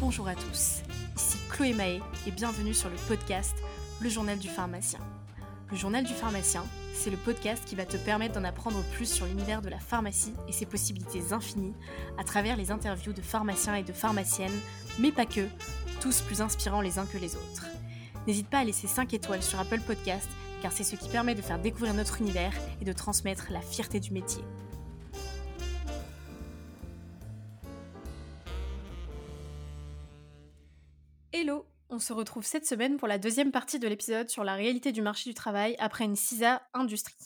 Bonjour à tous, ici Chloé Mahé et bienvenue sur le podcast Le Journal du pharmacien. Le Journal du pharmacien, c'est le podcast qui va te permettre d'en apprendre plus sur l'univers de la pharmacie et ses possibilités infinies à travers les interviews de pharmaciens et de pharmaciennes, mais pas que, tous plus inspirants les uns que les autres. N'hésite pas à laisser 5 étoiles sur Apple Podcast car c'est ce qui permet de faire découvrir notre univers et de transmettre la fierté du métier. Hello On se retrouve cette semaine pour la deuxième partie de l'épisode sur la réalité du marché du travail après une CISA Industrie.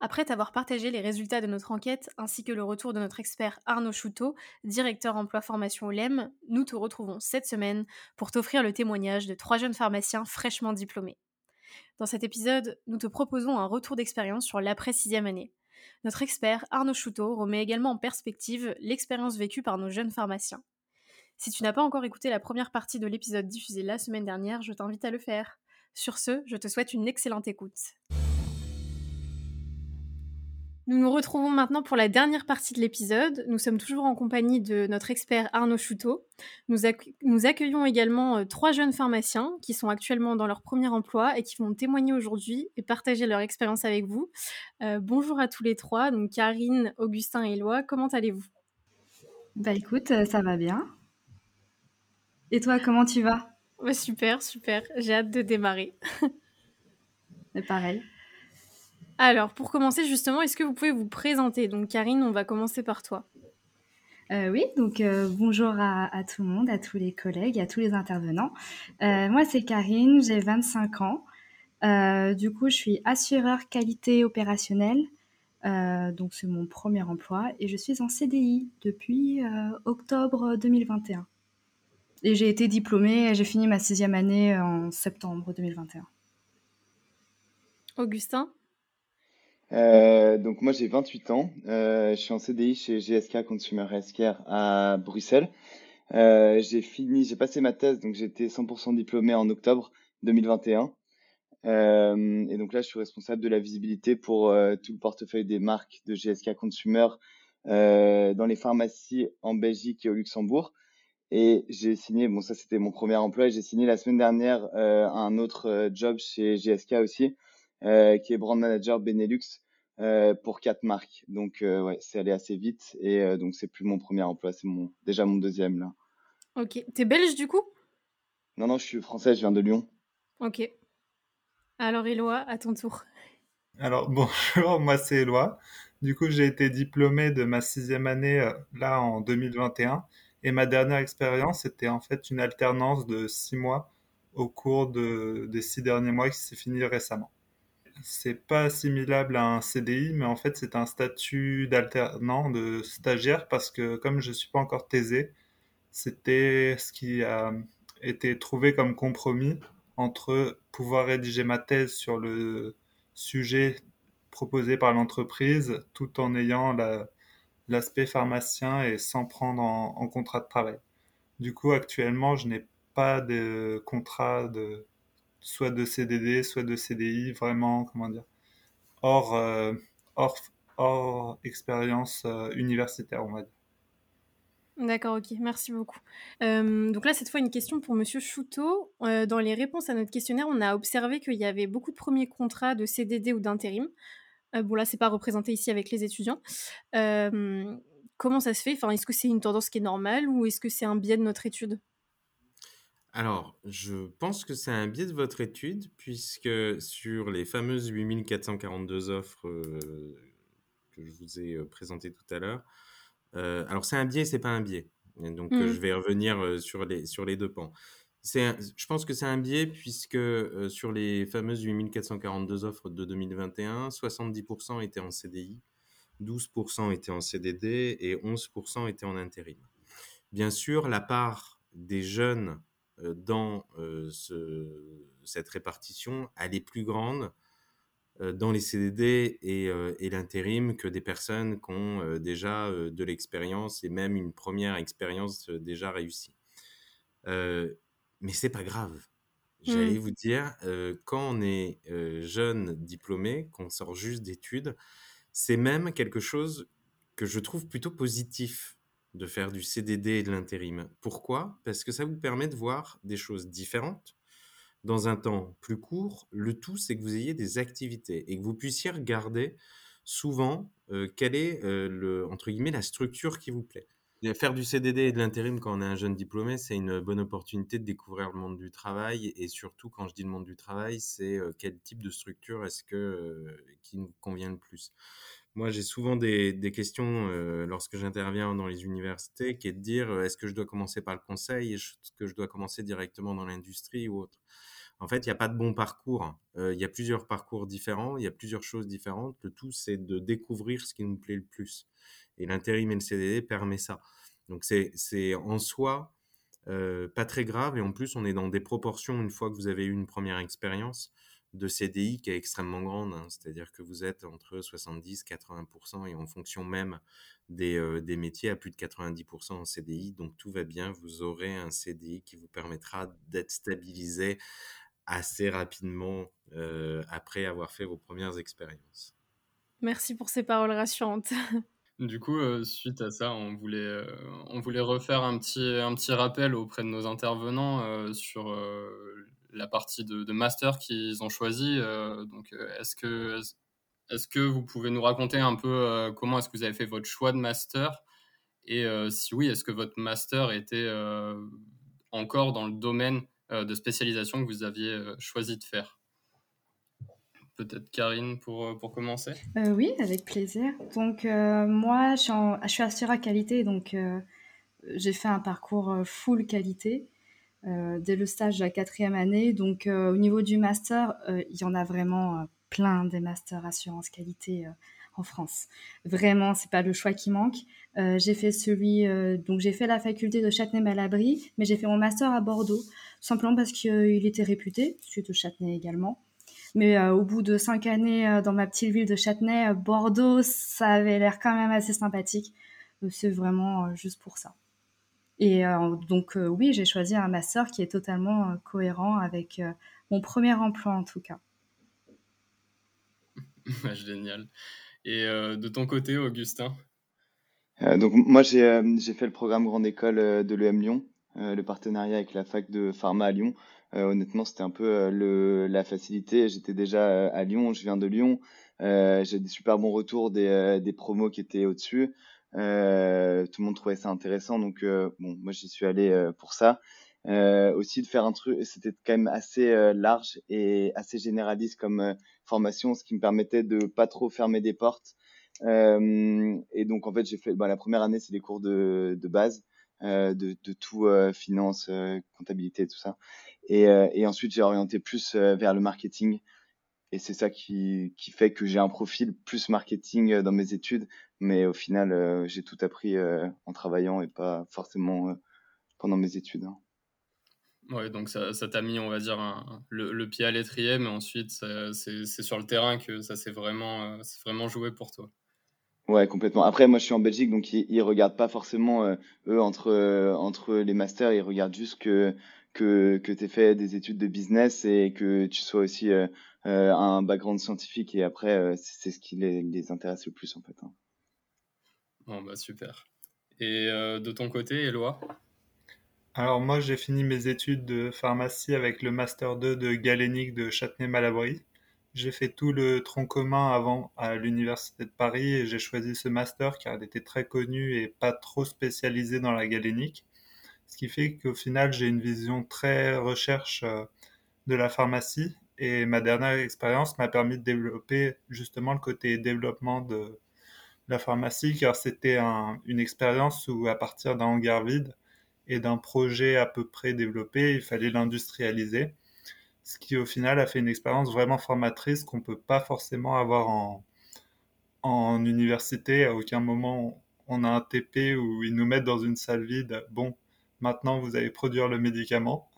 Après t'avoir partagé les résultats de notre enquête ainsi que le retour de notre expert Arnaud Chouteau, directeur emploi formation au LEM, nous te retrouvons cette semaine pour t'offrir le témoignage de trois jeunes pharmaciens fraîchement diplômés. Dans cet épisode, nous te proposons un retour d'expérience sur l'après sixième année. Notre expert Arnaud Chouteau remet également en perspective l'expérience vécue par nos jeunes pharmaciens. Si tu n'as pas encore écouté la première partie de l'épisode diffusé la semaine dernière, je t'invite à le faire. Sur ce, je te souhaite une excellente écoute. Nous nous retrouvons maintenant pour la dernière partie de l'épisode. Nous sommes toujours en compagnie de notre expert Arnaud Chouteau. Nous, accueillons également euh, trois jeunes pharmaciens qui sont actuellement dans leur premier emploi et qui vont témoigner aujourd'hui et partager leur expérience avec vous. Euh, bonjour à tous les trois, donc Karine, Augustin et Éloi, comment allez-vous? Bah écoute, euh, ça va bien. Et toi, comment tu vas? Super, super. J'ai hâte de démarrer. Mais pareil. Alors, pour commencer, justement, est-ce que vous pouvez vous présenter? Donc, Karine, on va commencer par toi. Euh, oui, donc euh, bonjour à, tout le monde, à tous les collègues, à tous les intervenants. Euh, moi, c'est Karine, j'ai 25 ans. du coup, je suis assureur qualité opérationnelle. donc, c'est mon premier emploi et je suis en CDI depuis octobre 2021. Et j'ai été diplômée, j'ai fini ma sixième année en septembre 2021. Augustin? Euh, donc moi j'ai 28 ans, euh, je suis en CDI chez GSK Consumer Healthcare à Bruxelles. Euh, j'ai fini, j'ai passé ma thèse, donc j'étais 100% diplômé en octobre 2021. et donc là je suis responsable de la visibilité pour tout le portefeuille des marques de GSK Consumer dans les pharmacies en Belgique et au Luxembourg. Et j'ai signé, bon ça c'était mon premier emploi, j'ai signé la semaine dernière un autre job chez GSK aussi, qui est brand manager Benelux euh, pour quatre marques. Donc, euh, ouais, c'est allé assez vite. Et euh, donc, c'est plus mon premier emploi, c'est mon, déjà mon deuxième là. Ok. T'es belge du coup? Non, non, je suis français, je viens de Lyon. Ok. Alors, Éloi, à ton tour. Alors, bonjour, moi c'est Éloi. Du coup, j'ai été diplômé de ma sixième année là en 2021. Et ma dernière expérience, c'était en fait une alternance de six mois au cours de, des six derniers mois qui s'est fini récemment c'est pas assimilable à un CDI, mais en fait, c'est un statut d'alternant, de stagiaire, parce que comme je suis pas encore taisé, c'était ce qui a été trouvé comme compromis entre pouvoir rédiger ma thèse sur le sujet proposé par l'entreprise tout en ayant l'aspect pharmacien et sans prendre en, en, contrat de travail. Du coup, actuellement, je n'ai pas de contrat de soit de CDD, soit de CDI, vraiment, comment dire, hors, euh, expérience euh, universitaire, on va dire. D'accord, ok, merci beaucoup. Euh, donc là, cette fois, une question pour Monsieur Chouteau. dans les réponses à notre questionnaire, on a observé qu'il y avait beaucoup de premiers contrats de CDD ou d'intérim. bon, là, c'est pas représenté ici avec les étudiants. comment ça se fait? Enfin, Est-ce que c'est une tendance qui est normale ou est-ce que c'est un biais de notre étude? Alors, je pense que c'est un biais de votre étude, puisque sur les fameuses 8442 offres euh, que je vous ai euh, présentées tout à l'heure, euh, alors c'est un biais, c'est pas un biais. Donc, mmh. je vais revenir sur les, sur les deux pans. je pense que c'est un biais puisque sur les fameuses 8442 offres de 2021, 70% étaient en CDI, 12% étaient en CDD et 11% étaient en intérim. Bien sûr, la part des jeunes dans euh, cette répartition, elle est plus grande euh, dans les CDD et, l'intérim que des personnes qui ont déjà de l'expérience et même une première expérience déjà réussie. mais c'est pas grave. J'allais mmh. vous dire, quand on est jeune diplômé, qu'on sort juste d'études, C'est même quelque chose que je trouve plutôt positif de faire du CDD et de l'intérim. Pourquoi? Parce que ça vous permet de voir des choses différentes dans un temps plus court. Le tout, c'est que vous ayez des activités et que vous puissiez regarder souvent euh, quelle est euh, le, entre guillemets, la structure qui vous plaît. Faire du CDD et de l'intérim quand on est un jeune diplômé, c'est une bonne opportunité de découvrir le monde du travail. Et surtout, quand je dis le monde du travail, c'est euh, quel type de structure est-ce que qui nous convient le plus. Moi, j'ai souvent des, questions lorsque j'interviens dans les universités, qui est de dire est-ce que je dois commencer par le conseil, est-ce que je dois commencer directement dans l'industrie ou autre? En fait, il n'y a pas de bon parcours. Euh, il y a plusieurs parcours différents, il y a plusieurs choses différentes. Le tout, c'est de découvrir ce qui nous plaît le plus. Et l'intérim et le CDD permet ça. Donc, c'est en soi euh, pas très grave. Et en plus, on est dans des proportions, une fois que vous avez eu une première expérience, de CDI qui est extrêmement grande. Hein. C'est-à-dire que vous êtes entre 70 80% et en fonction même des, euh, des, métiers à plus de 90% en CDI. Donc tout va bien, vous aurez un CDI qui vous permettra d'être stabilisé assez rapidement euh, après avoir fait vos premières expériences. Merci pour ces paroles rassurantes. Du coup, euh, suite à ça, on voulait, euh, on voulait refaire un petit, un petit rappel auprès de nos intervenants sur la partie de, master qu'ils ont choisi. donc, est-ce que, est-ce que vous pouvez nous raconter un peu comment est-ce que vous avez fait votre choix de master? Et si oui, est-ce que votre master était encore dans le domaine euh, de spécialisation que vous aviez euh, choisi de faire? Peut-être Karine pour, euh, pour commencer Oui, avec plaisir. Donc moi, je suis, je suis assureur qualité, donc j'ai fait un parcours full qualité dès le stage de la quatrième année. Donc au niveau du master, il y en a vraiment plein des masters assurance qualité en France. Vraiment, c'est pas le choix qui manque. Euh, j'ai fait celui, euh, donc j'ai fait la faculté de Châtenay-Malabry, mais j'ai fait mon master à Bordeaux, simplement parce qu'il était réputé, suite de Châtenay également. Mais euh, au bout de cinq années dans ma petite ville de Châtenay, Bordeaux, ça avait l'air quand même assez sympathique. c'est vraiment juste pour ça. Et donc oui, j'ai choisi un master qui est totalement cohérent avec mon premier emploi en tout cas. Génial. Et de ton côté, Augustin? Euh, donc moi j'ai euh, fait le programme Grande École euh, de l'EM Lyon, le partenariat avec la fac de pharma à Lyon. honnêtement c'était un peu le la facilité. J'étais déjà à Lyon, je viens de Lyon. j'ai des super bons retours des des promos qui étaient au-dessus. Tout le monde trouvait ça intéressant donc bon moi j'y suis allé pour ça. aussi de faire un truc, c'était quand même assez large et assez généraliste comme formation, ce qui me permettait de pas trop fermer des portes euh, et donc en fait j'ai fait bah, la première année c'est des cours de, de base euh, de, de, tout euh, finance, comptabilité tout ça. Et, et ensuite j'ai orienté plus vers le marketing et c'est ça qui, qui, fait que j'ai un profil plus marketing dans mes études, mais au final, j'ai tout appris en travaillant et pas forcément pendant mes études. Hein. Ouais, donc ça, ça t'a mis, on va dire, le, le, pied à l'étrier, mais ensuite, c'est sur le terrain que ça s'est vraiment, vraiment joué pour toi. Ouais, complètement. Après, moi, je suis en Belgique, donc ils, ils regardent pas forcément euh, eux entre euh, entre les masters, ils regardent juste que que que t'aies fait des études de business et que tu sois aussi euh, un background scientifique. Et après, c'est ce qui les, les intéresse le plus en fait. Hein. Bon bah super. Et de ton côté, Eloi Alors moi, j'ai fini mes études de pharmacie avec le master 2 de galénique de Châtenay-Malabry. J'ai fait tout le tronc commun avant à l'Université de Paris et j'ai choisi ce master car il était très connu et pas trop spécialisé dans la galénique. Ce qui fait qu'au final, j'ai une vision très recherche euh, de la pharmacie et ma dernière expérience m'a permis de développer justement le côté développement de la pharmacie car c'était une expérience où à partir d'un hangar vide et d'un projet à peu près développé, il fallait l'industrialiser ce qui au final a fait une expérience vraiment formatrice qu'on peut pas forcément avoir en, en université. À aucun moment on a un TP où ils nous mettent dans une salle vide. Bon, maintenant vous allez produire le médicament.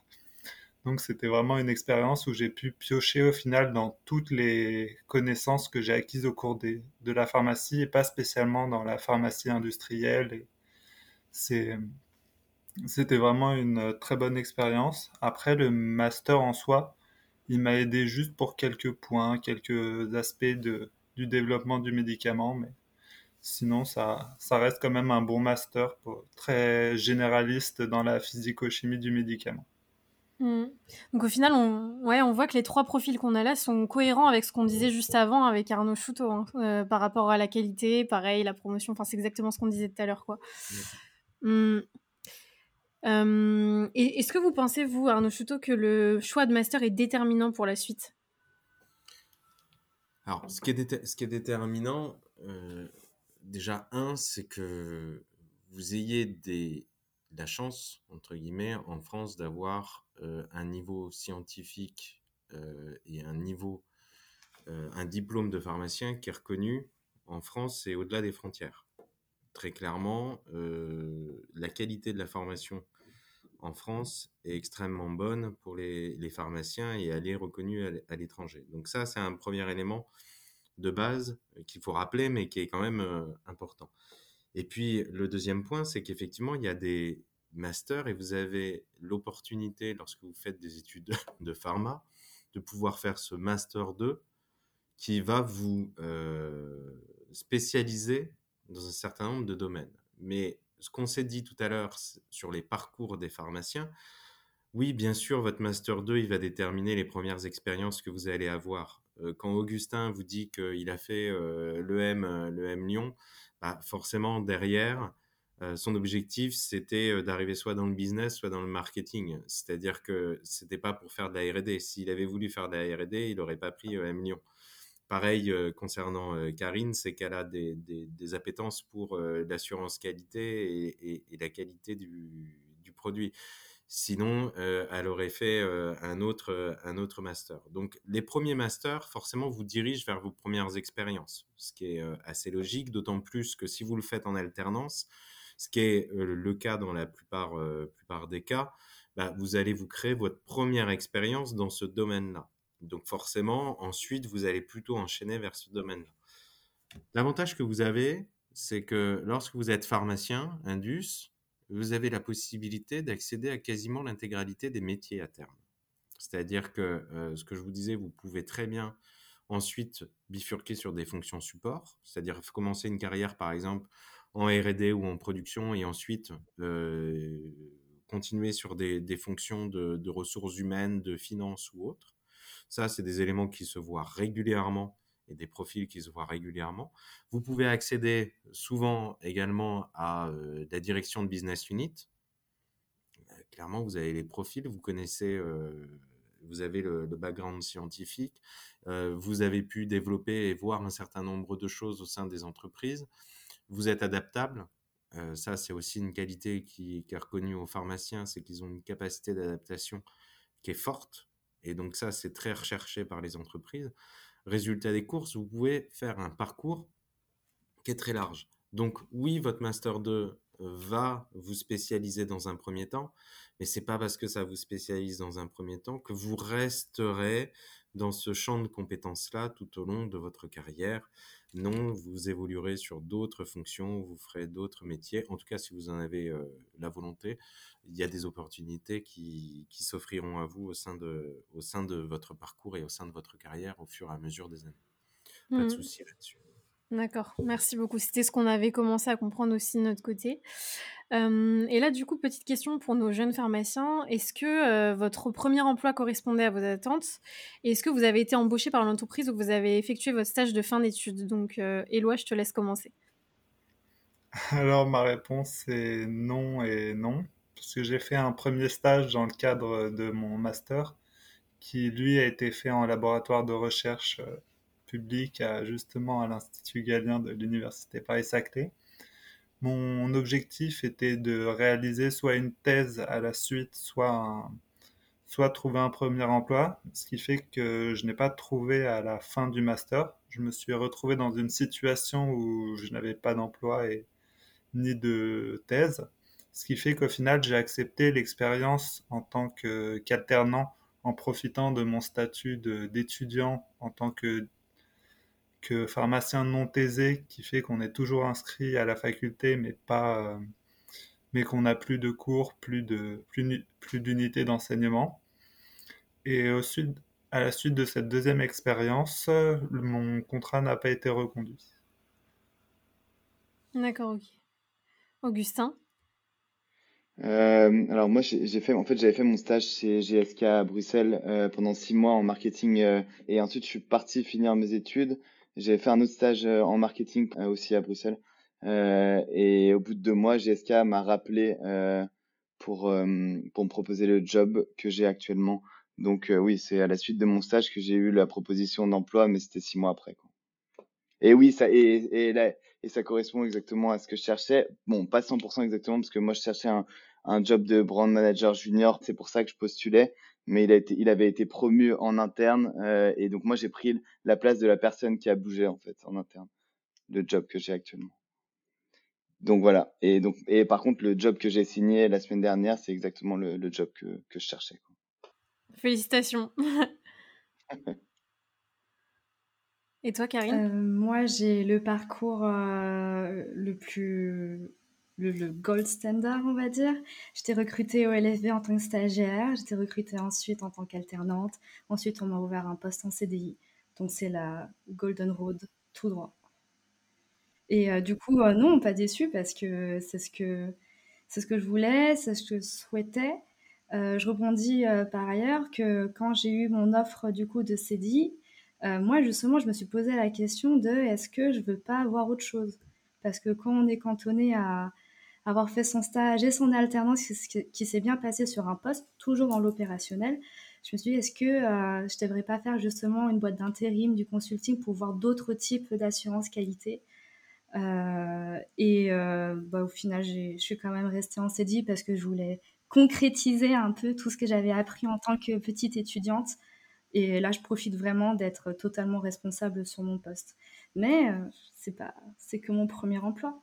Donc c'était vraiment une expérience où j'ai pu piocher au final dans toutes les connaissances que j'ai acquises au cours des, de la pharmacie et pas spécialement dans la pharmacie industrielle. c'était vraiment une très bonne expérience. Après, le master en soi, il m'a aidé juste pour quelques points, quelques aspects de, du développement du médicament, mais sinon, ça, ça reste quand même un bon master très généraliste dans la physico-chimie du médicament. Hmm. Donc au final, on, ouais, on voit que les trois profils qu'on a là sont cohérents avec ce qu'on disait juste avant avec Arnaud Chouteau, hein, euh, par rapport à la qualité, pareil, la promotion, enfin c'est exactement ce qu'on disait tout à l'heure. quoi. Hmm. Euh, est-ce que vous pensez, vous, Arnaud Chouteau, que le choix de master est déterminant pour la suite? Alors, ce qui est, ce qui est déterminant, euh, déjà, un, c'est que vous ayez des, la chance, entre guillemets, en France d'avoir euh, un niveau scientifique euh, et un niveau, euh, un diplôme de pharmacien qui est reconnu en France et au-delà des frontières. Très clairement, la qualité de la formation en France est extrêmement bonne pour les, pharmaciens et elle est reconnue à l'étranger. Donc ça, c'est un premier élément de base qu'il faut rappeler, mais qui est quand même important. Et puis, le deuxième point, c'est qu'effectivement, il y a des masters et vous avez l'opportunité, lorsque vous faites des études de pharma, de pouvoir faire ce master 2 qui va vous euh, spécialiser dans un certain nombre de domaines. Mais ce qu'on s'est dit tout à l'heure sur les parcours des pharmaciens, oui, bien sûr, votre master 2, il va déterminer les premières expériences que vous allez avoir. Euh, quand Augustin vous dit qu'il a fait euh, l'EM, l'EM Lyon, bah, forcément derrière, euh, son objectif c'était euh, d'arriver soit dans le business, soit dans le marketing. C'est-à-dire que c'était pas pour faire de la R&D. S'il avait voulu faire de la R&D, il n'aurait pas pris euh, M Lyon. Pareil concernant Karine, c'est qu'elle a des, des, appétences pour l'assurance qualité et, et, la qualité du, du produit. Sinon, elle aurait fait un, autre, un autre master. Donc, les premiers masters, forcément, vous dirigent vers vos premières expériences, ce qui est assez logique, d'autant plus que si vous le faites en alternance, ce qui est le cas dans la plupart, plupart des cas, bah, vous allez vous créer votre première expérience dans ce domaine-là. Donc forcément, ensuite, vous allez plutôt enchaîner vers ce domaine-là. L'avantage que vous avez, c'est que lorsque vous êtes pharmacien, Indus, vous avez la possibilité d'accéder à quasiment l'intégralité des métiers à terme. C'est-à-dire que euh, ce que je vous disais, vous pouvez très bien ensuite bifurquer sur des fonctions support, c'est-à-dire commencer une carrière par exemple en R&D ou en production et ensuite euh, continuer sur des, fonctions de, de, ressources humaines, de finances ou autres. Ça, c'est des éléments qui se voient régulièrement et des profils qui se voient régulièrement. Vous pouvez accéder souvent également à euh, la direction de business unit. Euh, clairement, vous avez les profils, vous connaissez, euh, vous avez le, background scientifique, vous avez pu développer et voir un certain nombre de choses au sein des entreprises. Vous êtes adaptable. ça, c'est aussi une qualité qui, qui est reconnue aux pharmaciens, c'est qu'ils ont une capacité d'adaptation qui est forte. Et donc ça, c'est très recherché par les entreprises résultat des courses, vous pouvez faire un parcours qui est très large. Donc oui, votre Master 2 euh, va vous spécialiser dans un premier temps, mais c'est pas parce que ça vous spécialise dans un premier temps que vous resterez dans ce champ de compétences-là tout au long de votre carrière. Non, vous évoluerez sur d'autres fonctions, vous ferez d'autres métiers. En tout cas, si vous en avez euh, la volonté, il y a des opportunités qui, qui s'offriront à vous au sein, de, au sein de votre parcours et au sein de votre carrière au fur et à mesure des années. Pas de mmh. souci là-dessus. D'accord, merci beaucoup. C'était ce qu'on avait commencé à comprendre aussi de notre côté. et là, du coup, petite question pour nos jeunes pharmaciens. Est-ce que votre premier emploi correspondait à vos attentes? Est-ce que vous avez été embauché par l'entreprise où vous avez effectué votre stage de fin d'études? Donc, Éloi, je te laisse commencer. Alors, ma réponse est non et non. Parce que j'ai fait un premier stage dans le cadre de mon master qui, lui, a été fait en laboratoire de recherche public à, justement à l'Institut Galien de l'Université Paris-Saclay. Mon objectif était de réaliser soit une thèse à la suite, soit, soit trouver un premier emploi, ce qui fait que je n'ai pas trouvé à la fin du master. Je me suis retrouvé dans une situation où je n'avais pas d'emploi et ni de thèse, ce qui fait qu'au final j'ai accepté l'expérience en tant qu'alternant en profitant de mon statut d'étudiant en tant que pharmacien non thésé qui fait qu'on est toujours inscrit à la faculté mais pas euh, mais qu'on n'a plus de cours, plus de plus, plus d'unités d'enseignement. Et ensuite, à la suite de cette deuxième expérience, mon contrat n'a pas été reconduit. D'accord, ok. Augustin? Euh, alors moi j'ai fait en fait j'avais fait mon stage chez GSK à Bruxelles euh, pendant six mois en marketing euh, et ensuite je suis parti finir mes études. J'avais fait un autre stage en marketing aussi à Bruxelles et au bout de deux mois GSK m'a rappelé pour pour me proposer le job que j'ai actuellement. Donc oui c'est à la suite de mon stage que j'ai eu la proposition d'emploi mais c'était six mois après quoi. Et oui ça et, et là, et ça correspond exactement à ce que je cherchais. Bon, pas 100% exactement parce que moi je cherchais un, un job de brand manager junior, c'est pour ça que je postulais, mais il, a été, il avait été promu en interne euh, et donc moi j'ai pris la place de la personne qui a bougé en fait en interne, le job que j'ai actuellement. Donc voilà. Et donc et par contre le job que j'ai signé la semaine dernière, c'est exactement le, le, job que, que je cherchais. Quoi. Félicitations. Et toi, Karine? Euh, Moi, j'ai le parcours euh, le plus. Le, gold standard, on va dire. J'étais recrutée au LFB en tant que stagiaire, j'étais recrutée ensuite en tant qu'alternante. Ensuite, on m'a ouvert un poste en CDI. Donc, c'est la Golden Road tout droit. Et euh, du coup, non, pas déçue parce que c'est ce que c'est ce que je voulais, c'est ce que je souhaitais. je rebondis par ailleurs que quand j'ai eu mon offre du coup de CDI, euh, moi, justement, je me suis posé la question de est-ce que je veux pas avoir autre chose? Parce que quand on est cantonné à avoir fait son stage et son alternance qui, s'est bien passé sur un poste, toujours dans l'opérationnel, je me suis dit est-ce que euh, je devrais pas faire justement une boîte d'intérim, du consulting pour voir d'autres types d'assurance qualité? Euh, Et bah, au final, je suis quand même restée en CDI parce que je voulais concrétiser un peu tout ce que j'avais appris en tant que petite étudiante et là, je profite vraiment d'être totalement responsable sur mon poste. Mais euh, c'est pas, c'est que mon premier emploi.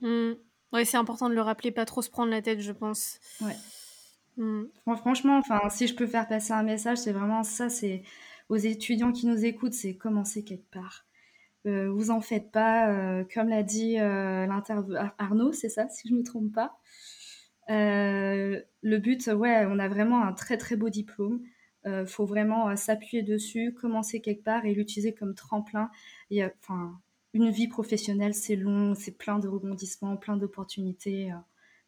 Mmh. Oui, c'est important de le rappeler, pas trop se prendre la tête, je pense. Ouais. Mmh. franchement, enfin, si je peux faire passer un message, c'est vraiment ça. C'est aux étudiants qui nous écoutent, c'est commencer quelque part. Euh, vous en faites pas, euh, comme l'a dit euh, Arnaud, c'est ça, si je ne me trompe pas. le but, ouais, on a vraiment un très très beau diplôme. Il euh, faut vraiment euh, s'appuyer dessus, commencer quelque part et l'utiliser comme tremplin. Enfin, une vie professionnelle, c'est long, c'est plein de rebondissements, plein d'opportunités. Euh.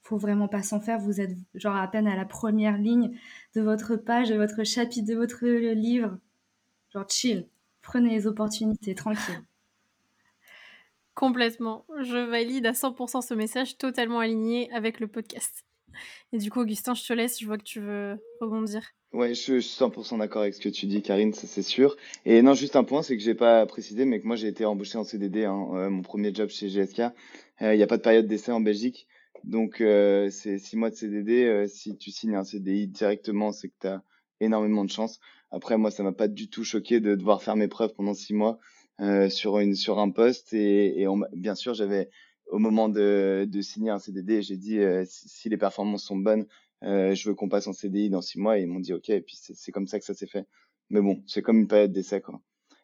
faut vraiment pas s'en faire. Vous êtes genre à peine à la première ligne de votre page, de votre chapitre, de votre livre. Genre chill. Prenez les opportunités, tranquille. Complètement. Je valide à 100% ce message totalement aligné avec le podcast. Et du coup, Augustin, je te laisse. Je vois que tu veux rebondir. Ouais, je, suis 100% d'accord avec ce que tu dis, Karine, ça c'est sûr. Et non, juste un point, c'est que j'ai pas précisé, mais que moi j'ai été embauché en CDD, hein, euh, mon premier job chez GSK. Euh, il n'y a pas de période d'essai en Belgique, donc euh, c'est six mois de CDD. si tu signes un CDI directement, c'est que tu as énormément de chance. Après, moi, ça m'a pas du tout choqué de devoir faire mes preuves pendant six mois sur une sur un poste. Et bien sûr, j'avais au moment de, de signer un CDD, j'ai dit si les performances sont bonnes euh, je veux qu'on passe en CDI dans six mois. Et ils m'ont dit OK. Et puis c'est comme ça que ça s'est fait. Mais bon, c'est comme une période d'essai quoi.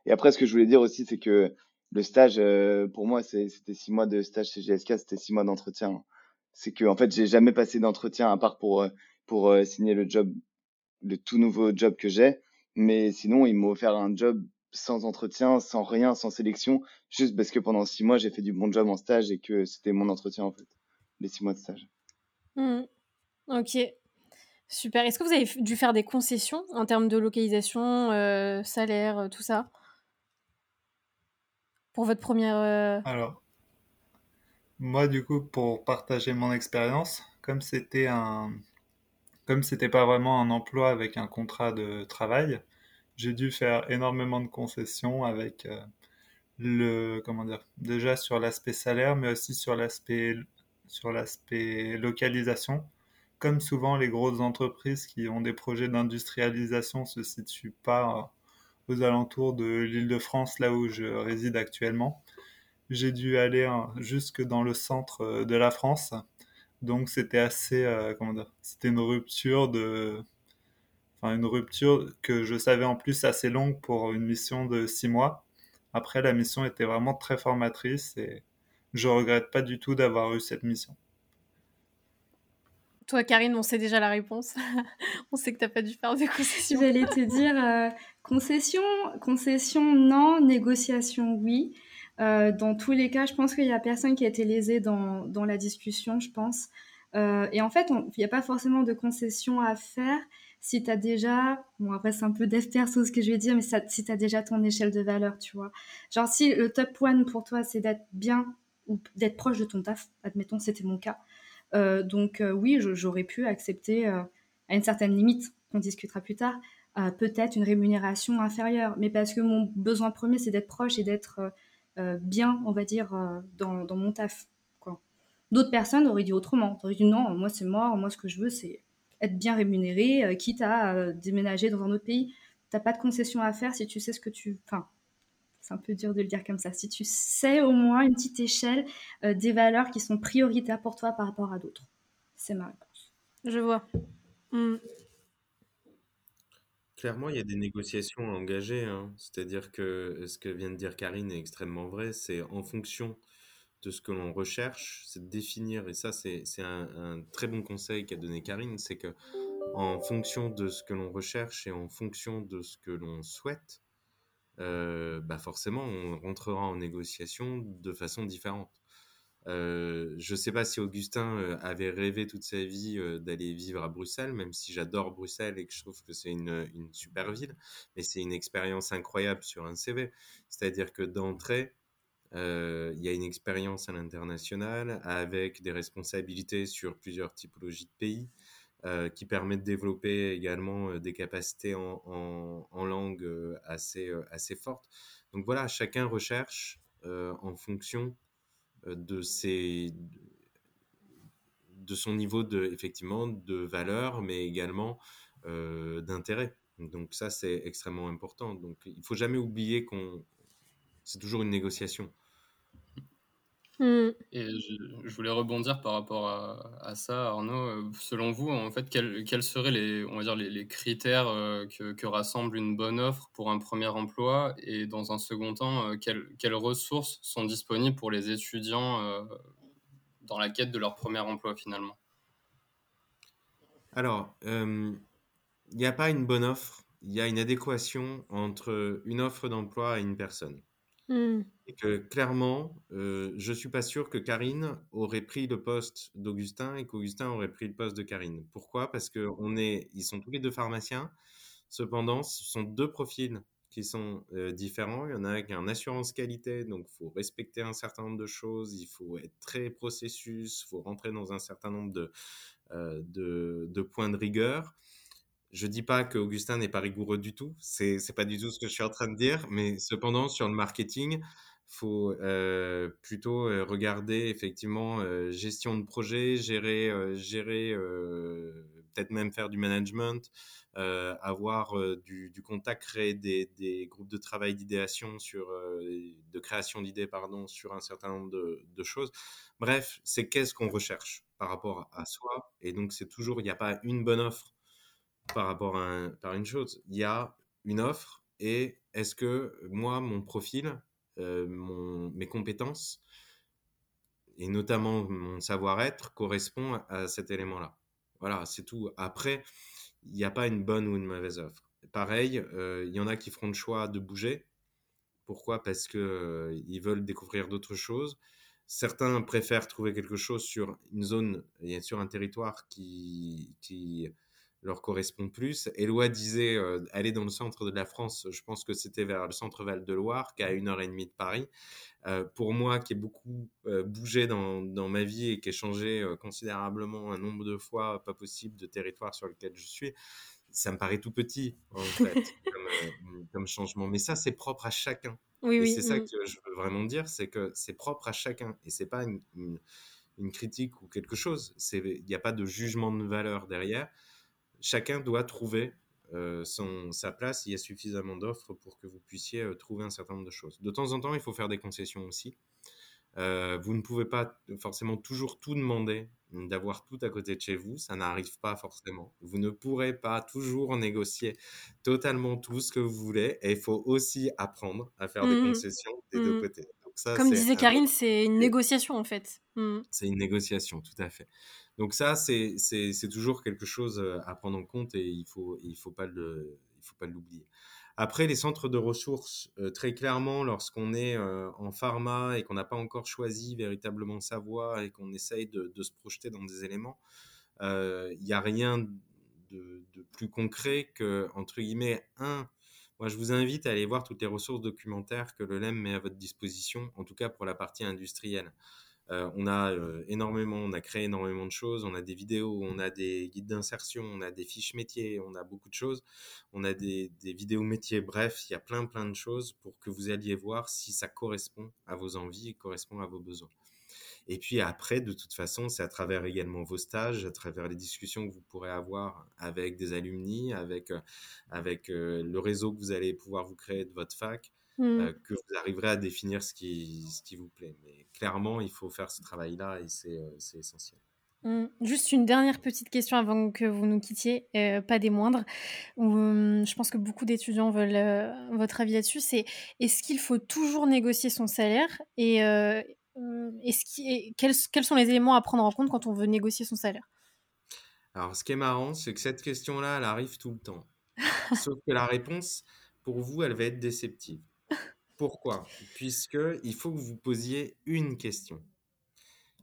Et après, ce que je voulais dire aussi, c'est que le stage, euh, pour moi, c'était six mois de stage chez GSK, c'était six mois d'entretien. C'est que en fait, j'ai jamais passé d'entretien à part pour euh, pour signer le job, le tout nouveau job que j'ai. Mais sinon, ils m'ont offert un job sans entretien, sans rien, sans sélection, juste parce que pendant six mois, j'ai fait du bon job en stage et que c'était mon entretien en fait, les six mois de stage. Mmh. OK. Super. Est-ce que vous avez dû faire des concessions en termes de localisation, euh, salaire, euh, tout ça? Pour votre première, euh Alors, moi, du coup, pour partager mon expérience, comme c'était un, comme c'était pas vraiment un emploi avec un contrat de travail, j'ai dû faire énormément de concessions avec le, comment dire, déjà sur l'aspect salaire, mais aussi sur l'aspect, sur l'aspect localisation comme souvent les grosses entreprises qui ont des projets d'industrialisation se situent pas aux alentours de l'île de France, là où je réside actuellement, j'ai dû aller hein, jusque dans le centre euh, de la France. Donc c'était assez, euh, comment dire, c'était une rupture de, une rupture que je savais en plus assez longue pour une mission de six mois. Après, la mission était vraiment très formatrice et je regrette pas du tout d'avoir eu cette mission. Toi, Karine, on sait déjà la réponse. on sait que tu n'as pas dû faire de concession. J'allais te dire euh, concession, concession, non, négociation, oui. Euh, dans tous les cas, je pense qu'il n'y a personne qui a été lésé dans, dans la discussion, je pense. Euh, et en fait, il n'y a pas forcément de concession à faire si tu as déjà, bon après c'est un peu dev perso ce que je vais dire, mais si tu as déjà ton échelle de valeur, tu vois. Genre si le top one pour toi c'est d'être bien ou d'être proche de ton taf, admettons c'était mon cas, euh, donc euh, oui, j'aurais pu accepter euh, à une certaine limite, qu'on discutera plus tard, peut-être une rémunération inférieure, mais parce que mon besoin premier c'est d'être proche et d'être bien, on va dire, dans, dans mon taf. D'autres personnes auraient dit autrement. Auraient dit non, moi c'est mort, moi ce que je veux c'est être bien rémunéré, quitte à déménager dans un autre pays. T'as pas de concession à faire si tu sais ce que tu. Enfin, c'est un peu dur de le dire comme ça. Si tu sais au moins une petite échelle euh, des valeurs qui sont prioritaires pour toi par rapport à d'autres. C'est ma réponse. Je vois. Hmm. Clairement, il y a des négociations à engager. Hein. C'est-à-dire que ce que vient de dire Karine est extrêmement vrai. C'est en fonction de ce que l'on recherche, c'est de définir, et ça c'est un, un, très bon conseil qu'a donné Karine, c'est que en fonction de ce que l'on recherche et en fonction de ce que l'on souhaite, euh, bah forcément, on rentrera en négociation de façon différente. Euh, je ne sais pas si Augustin euh, avait rêvé toute sa vie d'aller vivre à Bruxelles, même si j'adore Bruxelles et que je trouve que c'est une, une, super ville, mais c'est une expérience incroyable sur un CV. C'est-à-dire que d'entrée, il y a une expérience à l'international avec des responsabilités sur plusieurs typologies de pays. Euh, qui permet de développer également euh, des capacités en, en, langue euh, assez, assez fortes. Donc voilà, chacun recherche en fonction de, ses, de son niveau de, effectivement, de valeur, mais également d'intérêt. Donc ça, c'est extrêmement important. Donc il faut jamais oublier qu'on c'est toujours une négociation. Mmh. Et je, voulais rebondir par rapport à, ça, Arnaud. Selon vous, en fait, quels, quels seraient les, on va dire, les, critères euh, que, que, rassemble une bonne offre pour un premier emploi? Et dans un second temps, euh, quelles, quelles, ressources sont disponibles pour les étudiants euh, dans la quête de leur premier emploi finalement? Alors, il n'y a pas une bonne offre, il y a une adéquation entre une offre d'emploi et une personne. Mmh. Et que clairement, euh, je suis pas sûr que Karine aurait pris le poste d'Augustin et qu'Augustin aurait pris le poste de Karine. Pourquoi? Parce que on est, ils sont tous les deux pharmaciens. Cependant, ce sont deux profils qui sont euh, différents. Il y en a un qui a une assurance qualité, donc il faut respecter un certain nombre de choses, il faut être très processus, il faut rentrer dans un certain nombre de, euh, de points de rigueur. Je dis pas que Augustin n'est pas rigoureux du tout. C'est c'est pas du tout ce que je suis en train de dire. Mais cependant, sur le marketing, faut euh, plutôt euh, regarder effectivement euh, gestion de projet, gérer gérer peut-être même faire du management, avoir du, contact, créer des, des groupes de travail d'idéation sur de création d'idées pardon sur un certain nombre de, de choses. Bref, c'est qu'est-ce qu'on recherche par rapport à soi. Et donc c'est toujours il n'y a pas une bonne offre par rapport à, par une chose. Il y a une offre et est-ce que moi, mon profil, euh, mes compétences et notamment mon savoir-être correspond à cet élément-là. Voilà, c'est tout. Après, il n'y a pas une bonne ou une mauvaise offre. Pareil, euh, il y en a qui feront le choix de bouger. Pourquoi? Parce que euh, veulent découvrir d'autres choses. Certains préfèrent trouver quelque chose sur une zone, sur un territoire qui, qui leur correspond plus. Eloi disait euh, aller dans le centre de la France, je pense que c'était vers le centre Val-de-Loire, qui est à une heure et demie de Paris. Euh, pour moi, qui ai beaucoup euh, bougé dans, dans, ma vie et qui ai changé considérablement un nombre de fois, pas possible, de territoire sur lequel je suis, ça me paraît tout petit, en fait, comme, changement. Mais ça, c'est propre à chacun. Oui, et c'est ça que je veux vraiment dire, c'est que c'est propre à chacun. Et c'est pas une, une, une, critique ou quelque chose. Il n'y a pas de jugement de valeur derrière chacun doit trouver euh, son, sa place. Il y a suffisamment d'offres pour que vous puissiez euh, trouver un certain nombre de choses. De temps en temps, il faut faire des concessions aussi. Euh, vous ne pouvez pas forcément toujours tout demander, d'avoir tout à côté de chez vous, ça n'arrive pas forcément. Vous ne pourrez pas toujours négocier totalement tout ce que vous voulez et il faut aussi apprendre à faire des mmh concessions des deux mmh côtés. Ça, Comme disait Karine, c'est une négociation en fait. Mm. C'est une négociation, tout à fait. Donc ça, c'est toujours quelque chose euh, à prendre en compte et il faut il faut pas le il faut pas l'oublier. Après, les centres de ressources, euh, très clairement, lorsqu'on est euh, en pharma et qu'on n'a pas encore choisi véritablement sa voie et qu'on essaye de, de se projeter dans des éléments, euh, il n'y a rien de, de plus concret que, entre guillemets, un, moi je vous invite à aller voir toutes les ressources documentaires que le LEM met à votre disposition, en tout cas pour la partie industrielle. Euh, on a euh, énormément, on a créé énormément de choses, on a des vidéos, on a des guides d'insertion, on a des fiches métiers, on a beaucoup de choses, on a des, vidéos métiers, bref, il y a plein plein de choses pour que vous alliez voir si ça correspond à vos envies et correspond à vos besoins. Et puis après, de toute façon, c'est à travers également vos stages, à travers les discussions que vous pourrez avoir avec des alumni, avec, euh, avec le réseau que vous allez pouvoir vous créer de votre fac, Mm. euh, que vous arriverez à définir ce qui, ce qui vous plaît. Mais clairement, il faut faire ce travail-là et c'est essentiel. Mm. Juste une dernière petite question avant que vous nous quittiez, euh, pas des moindres. Euh, je pense que beaucoup d'étudiants veulent euh, votre avis là-dessus. C'est est-ce qu'il faut toujours négocier son salaire et est-ce et quels, quels sont les éléments à prendre en compte quand on veut négocier son salaire? Alors, ce qui est marrant, c'est que cette question-là, elle arrive tout le temps. Sauf que la réponse, pour vous, elle va être déceptive. Pourquoi? Puisque il faut que vous posiez une question.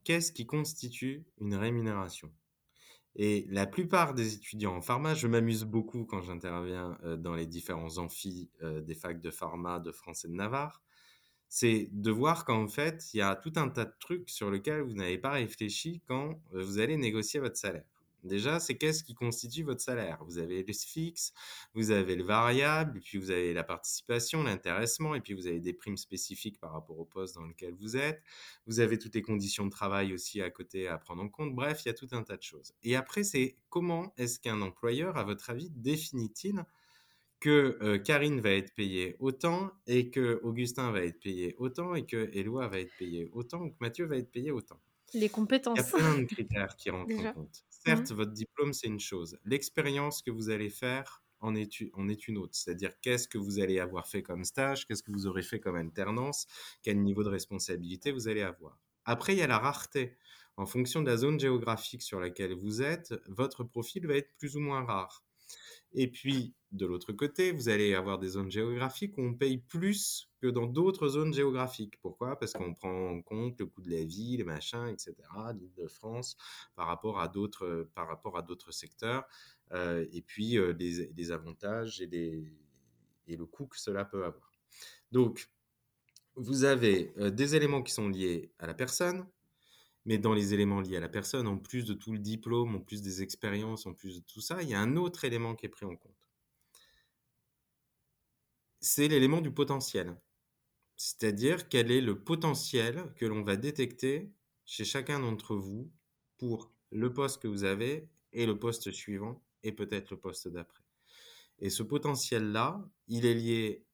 Qu'est-ce qui constitue une rémunération? Et la plupart des étudiants en pharma, je m'amuse beaucoup quand j'interviens euh, dans les différents amphis euh, des facs de pharma de France et de Navarre, c'est de voir qu'en fait, il y a tout un tas de trucs sur lesquels vous n'avez pas réfléchi quand euh, vous allez négocier votre salaire. Déjà, c'est qu'est-ce qui constitue votre salaire? Vous avez le fixe, vous avez le variable, puis vous avez la participation, l'intéressement, et puis vous avez des primes spécifiques par rapport au poste dans lequel vous êtes. Vous avez toutes les conditions de travail aussi à côté à prendre en compte. Bref, il y a tout un tas de choses. Et après, c'est comment est-ce qu'un employeur, à votre avis, définit-il que euh, Karine va être payée autant et que Augustin va être payé autant et que Éloi va être payé autant ou que Mathieu va être payé autant? Les il y a compétences. plein de critères qui rentrent Déjà. en compte. Certes, votre diplôme, c'est une chose. L'expérience que vous allez faire en est, u- en est une autre. C'est-à-dire, qu'est-ce que vous allez avoir fait comme stage, qu'est-ce que vous aurez fait comme alternance, quel niveau de responsabilité vous allez avoir? Après, il y a la rareté. En fonction de la zone géographique sur laquelle vous êtes, votre profil va être plus ou moins rare. Et puis, de l'autre côté, vous allez avoir des zones géographiques où on paye plus que dans d'autres zones géographiques. Pourquoi? Parce qu'on prend en compte le coût de la vie, les machins, etc., l'île de France, par rapport à d'autres, par rapport à d'autres secteurs, euh, et puis euh, les, avantages et le coût que cela peut avoir. Donc, vous avez euh, des éléments qui sont liés à la personne, mais dans les éléments liés à la personne, en plus de tout le diplôme, en plus des expériences, en plus de tout ça, il y a un autre élément qui est pris en compte. C'est l'élément du potentiel. C'est-à-dire quel est le potentiel que l'on va détecter chez chacun d'entre vous pour le poste que vous avez et le poste suivant et peut-être le poste d'après. Et ce potentiel-là, il est lié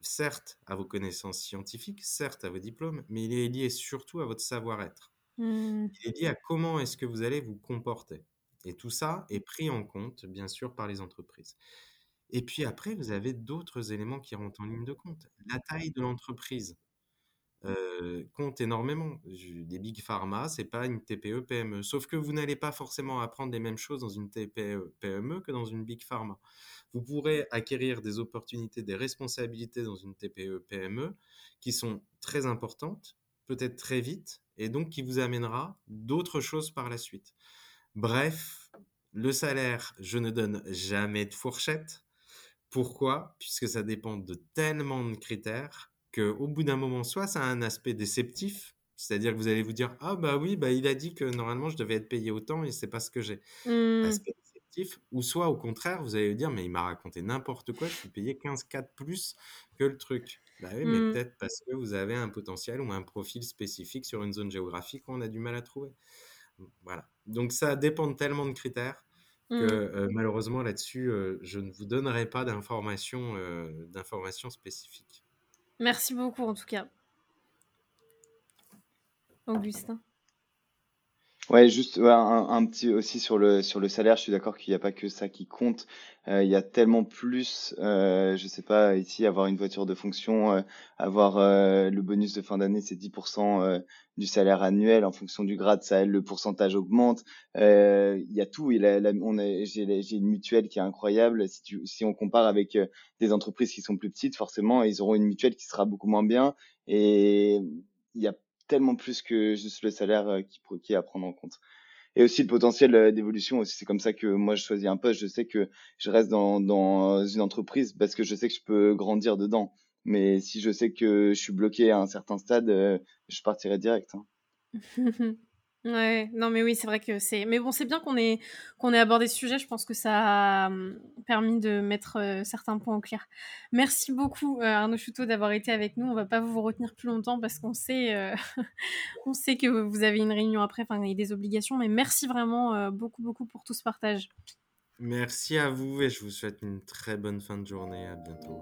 certes à vos connaissances scientifiques, certes à vos diplômes, mais il est lié surtout à votre savoir-être. Mm. Il est lié à comment est-ce que vous allez vous comporter. Et tout ça est pris en compte, bien sûr, par les entreprises. Et puis après, vous avez d'autres éléments qui rentrent en ligne de compte. La taille de l'entreprise euh, compte énormément. Des big pharma, c'est pas une TPE PME. Sauf que vous n'allez pas forcément apprendre les mêmes choses dans une TPE PME que dans une big pharma. Vous pourrez acquérir des opportunités, des responsabilités dans une TPE PME qui sont très importantes, peut-être très vite, et donc qui vous amènera d'autres choses par la suite. Bref, le salaire, je ne donne jamais de fourchette. Pourquoi? Puisque ça dépend de tellement de critères qu'au bout d'un moment, soit ça a un aspect déceptif, c'est-à-dire que vous allez vous dire Ah, bah oui, bah, il a dit que normalement je devais être payé autant et c'est pas ce que j'ai. Mm. Aspect déceptif. Ou soit au contraire, vous allez vous dire Mais il m'a raconté n'importe quoi, je suis payé 15-4 plus que le truc. Bah oui, mais Mm. peut-être parce que vous avez un potentiel ou un profil spécifique sur une zone géographique où on a du mal à trouver. Voilà. Donc ça dépend de tellement de critères que Mm. euh, malheureusement là-dessus, euh, je ne vous donnerai pas d'informations euh, d'informations spécifiques. Merci beaucoup en tout cas. Augustin. Ouais, juste ouais, un, petit aussi sur le sur le salaire, je suis d'accord qu'il n'y a pas que ça qui compte. Euh, il y a tellement plus, euh, je sais pas, ici avoir une voiture de fonction, euh, avoir euh, le bonus de fin d'année, c'est 10% euh, du salaire annuel. En fonction du grade, ça le pourcentage augmente. Euh, il y a tout. Il a, la- on j'ai une mutuelle qui est incroyable. Si tu si on compare avec des entreprises qui sont plus petites, forcément, ils auront une mutuelle qui sera beaucoup moins bien. Et il y a tellement plus que juste le salaire euh, qui, est à prendre en compte. Et aussi le potentiel euh, d'évolution aussi. C'est comme ça que moi je choisis un poste. Je sais que je reste dans, dans une entreprise parce que je sais que je peux grandir dedans. Mais si je sais que je suis bloqué à un certain stade, euh, je partirai direct. hein. Ouais, non mais oui, c'est vrai que c'est. Mais bon, c'est bien qu'on ait qu'on ait abordé ce sujet. Je pense que ça a hum, permis de mettre euh, certains points au clair. Merci beaucoup euh, Arnaud Chouteau d'avoir été avec nous. On va pas vous retenir plus longtemps parce qu'on sait euh, sait que vous avez une réunion après, enfin et des obligations. Mais merci vraiment euh, beaucoup beaucoup pour tout ce partage. Merci à vous et je vous souhaite une très bonne fin de journée. À bientôt.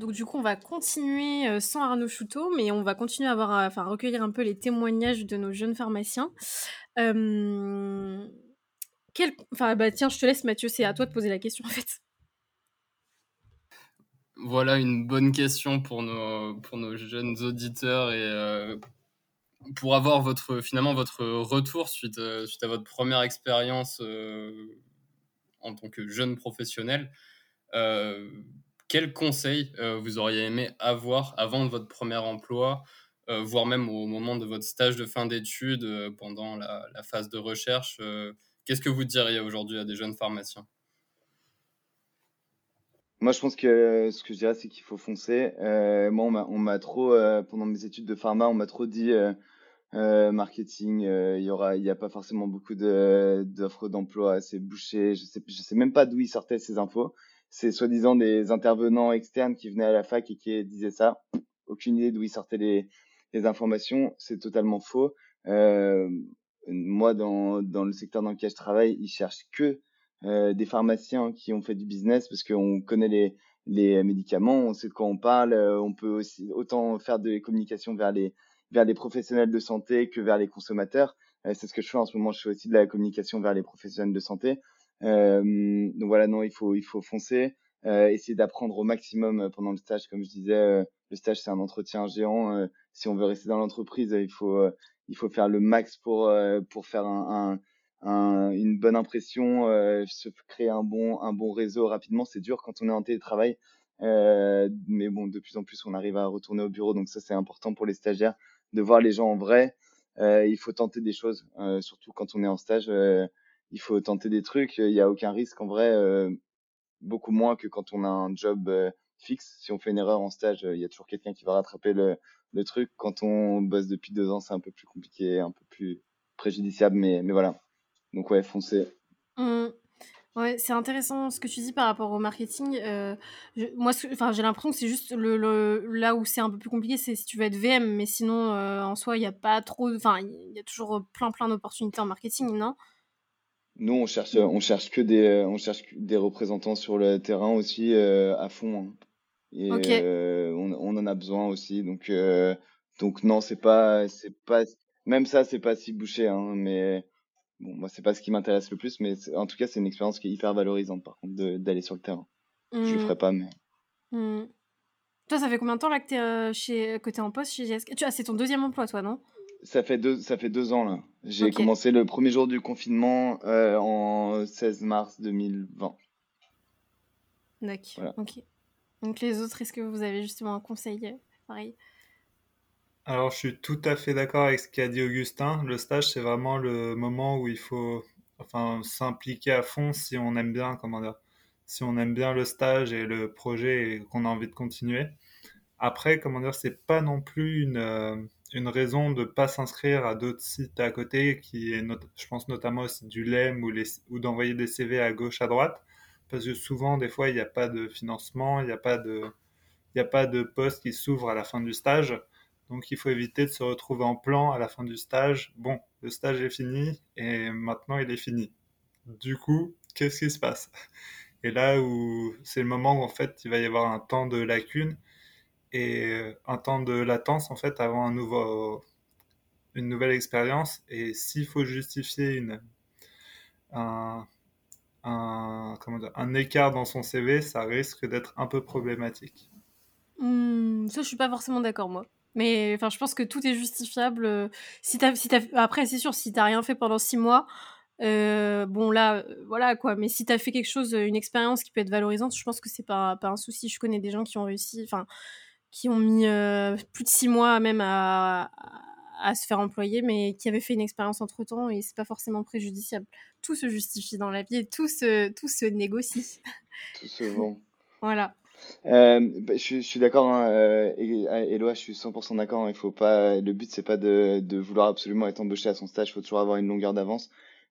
Donc du coup, on va continuer euh, sans Arnaud Chouteau, mais on va continuer à avoir, euh, recueillir un peu les témoignages de nos jeunes pharmaciens. Euh... Enfin, bah tiens, je te laisse Mathieu, c'est à toi de poser la question en fait. Voilà une bonne question pour nos, jeunes auditeurs et pour avoir votre, finalement votre retour suite, à votre première expérience en tant que jeune professionnel. Quel conseil euh, vous auriez aimé avoir avant votre premier emploi, euh, voire même au moment de votre stage de fin d'études, euh, pendant la, phase de recherche Qu'est-ce que vous diriez aujourd'hui à des jeunes pharmaciens? Moi, je pense que ce que je dirais, c'est qu'il faut foncer. Moi, on m'a trop, pendant mes études de pharma, on m'a trop dit marketing, il y aura, il n'y a pas forcément beaucoup d'offres d'emploi, c'est bouché. Je sais, je sais même pas d'où ils sortaient ces infos. C'est soi-disant des intervenants externes qui venaient à la fac et qui disaient ça. Aucune idée d'où ils sortaient les, informations. C'est totalement faux. Euh, moi, dans, le secteur dans lequel je travaille, ils cherchent que euh, des pharmaciens qui ont fait du business parce qu'on connaît les, médicaments, on sait de quoi on parle, euh, on peut aussi autant faire de communication vers les, vers les professionnels de santé que vers les consommateurs. C'est ce que je fais en ce moment, je fais aussi de la communication vers les professionnels de santé. Euh, donc voilà, non, il faut, il faut foncer, euh, essayer d'apprendre au maximum pendant le stage. Comme je disais, le stage, c'est un entretien géant. si on veut rester dans l'entreprise, il faut, il faut faire le max pour, pour faire un, un, un, une bonne impression, euh, se créer un bon, un bon réseau rapidement. C'est dur quand on est en télétravail. Euh, mais bon, de plus en plus, on arrive à retourner au bureau. Donc ça, c'est important pour les stagiaires de voir les gens en vrai. Euh, il faut tenter des choses, euh, surtout quand on est en stage. Euh, il faut tenter des trucs. Il n'y a aucun risque en vrai, beaucoup moins que quand on a un job fixe. Si on fait une erreur en stage, il y a toujours quelqu'un qui va rattraper le, truc. Quand on bosse depuis deux ans, c'est un peu plus compliqué, un peu plus préjudiciable, mais, mais voilà. Donc ouais, foncez. Mmh. Ouais, c'est intéressant ce que tu dis par rapport au marketing. Euh, je, moi, enfin, j'ai l'impression que c'est juste le, là où c'est un peu plus compliqué, c'est si tu veux être VM, mais sinon, euh, en soi, il n'y a pas trop, enfin, il y a toujours plein plein d'opportunités en marketing, non? Nous, on cherche, on cherche que des, on cherche des représentants sur le terrain aussi euh, à fond. Hein. Et okay. on, on, en a besoin aussi, donc, donc non, c'est pas, c'est pas, même ça, c'est pas si bouché, hein, mais bon, moi, c'est pas ce qui m'intéresse le plus, mais en tout cas, c'est une expérience qui est hyper valorisante, par contre, d'aller sur le terrain. Mmh. Je le ferai pas, mais. Mmh. Toi, ça fait combien de temps là que t'es euh, chez, que es en poste chez GSK Tu ah, c'est ton deuxième emploi, toi, non? Ça fait deux, ça fait deux ans là. J'ai okay. commencé le premier jour du confinement euh, en 16 mars 2020. D'accord. Voilà. Ok. Donc les autres, est-ce que vous avez justement un conseil euh, pareil? Alors je suis tout à fait d'accord avec ce qu'a dit Augustin. Le stage, c'est vraiment le moment où il faut enfin, s'impliquer à fond si on aime bien, comment dire, si on aime bien le stage et le projet et qu'on a envie de continuer. Après, comment dire, c'est pas non plus une, euh, une raison de pas s'inscrire à d'autres sites à côté, qui est, je pense notamment aussi du LEM ou, ou d'envoyer des CV à gauche, à droite parce que souvent, des fois, il n'y a pas de financement, il n'y a pas de, il n'y a pas de poste qui s'ouvre à la fin du stage. Donc, il faut éviter de se retrouver en plan à la fin du stage. Bon, le stage est fini et maintenant il est fini. du coup, qu'est-ce qui se passe? Et là où c'est le moment où en fait il va y avoir un temps de lacune et un temps de latence en fait avant un nouveau, une nouvelle expérience. Et s'il faut justifier une, un, comment dire, un écart dans son CV, ça risque d'être un peu problématique. Mmh, ça, je suis pas forcément d'accord, moi. Mais enfin, je pense que tout est justifiable. euh, si t'as, si t'as, après, c'est sûr, si t'as rien fait pendant six mois, euh, bon là, euh, voilà quoi. Mais si t'as fait quelque chose, une expérience qui peut être valorisante, je pense que c'est pas, pas un souci. Je connais des gens qui ont réussi, enfin, qui ont mis euh, plus de six mois même à, se faire employer, mais qui avaient fait une expérience entre temps et c'est pas forcément préjudiciable. Tout se justifie dans la vie et tout se, tout se négocie. Tout se vend. voilà. Euh, bah, je, suis- je suis d'accord, hein, euh, je suis 100% d'accord. hein, Il faut pas, le but, c'est pas de, de vouloir absolument être embauché à son stage. Il faut toujours avoir une longueur d'avance.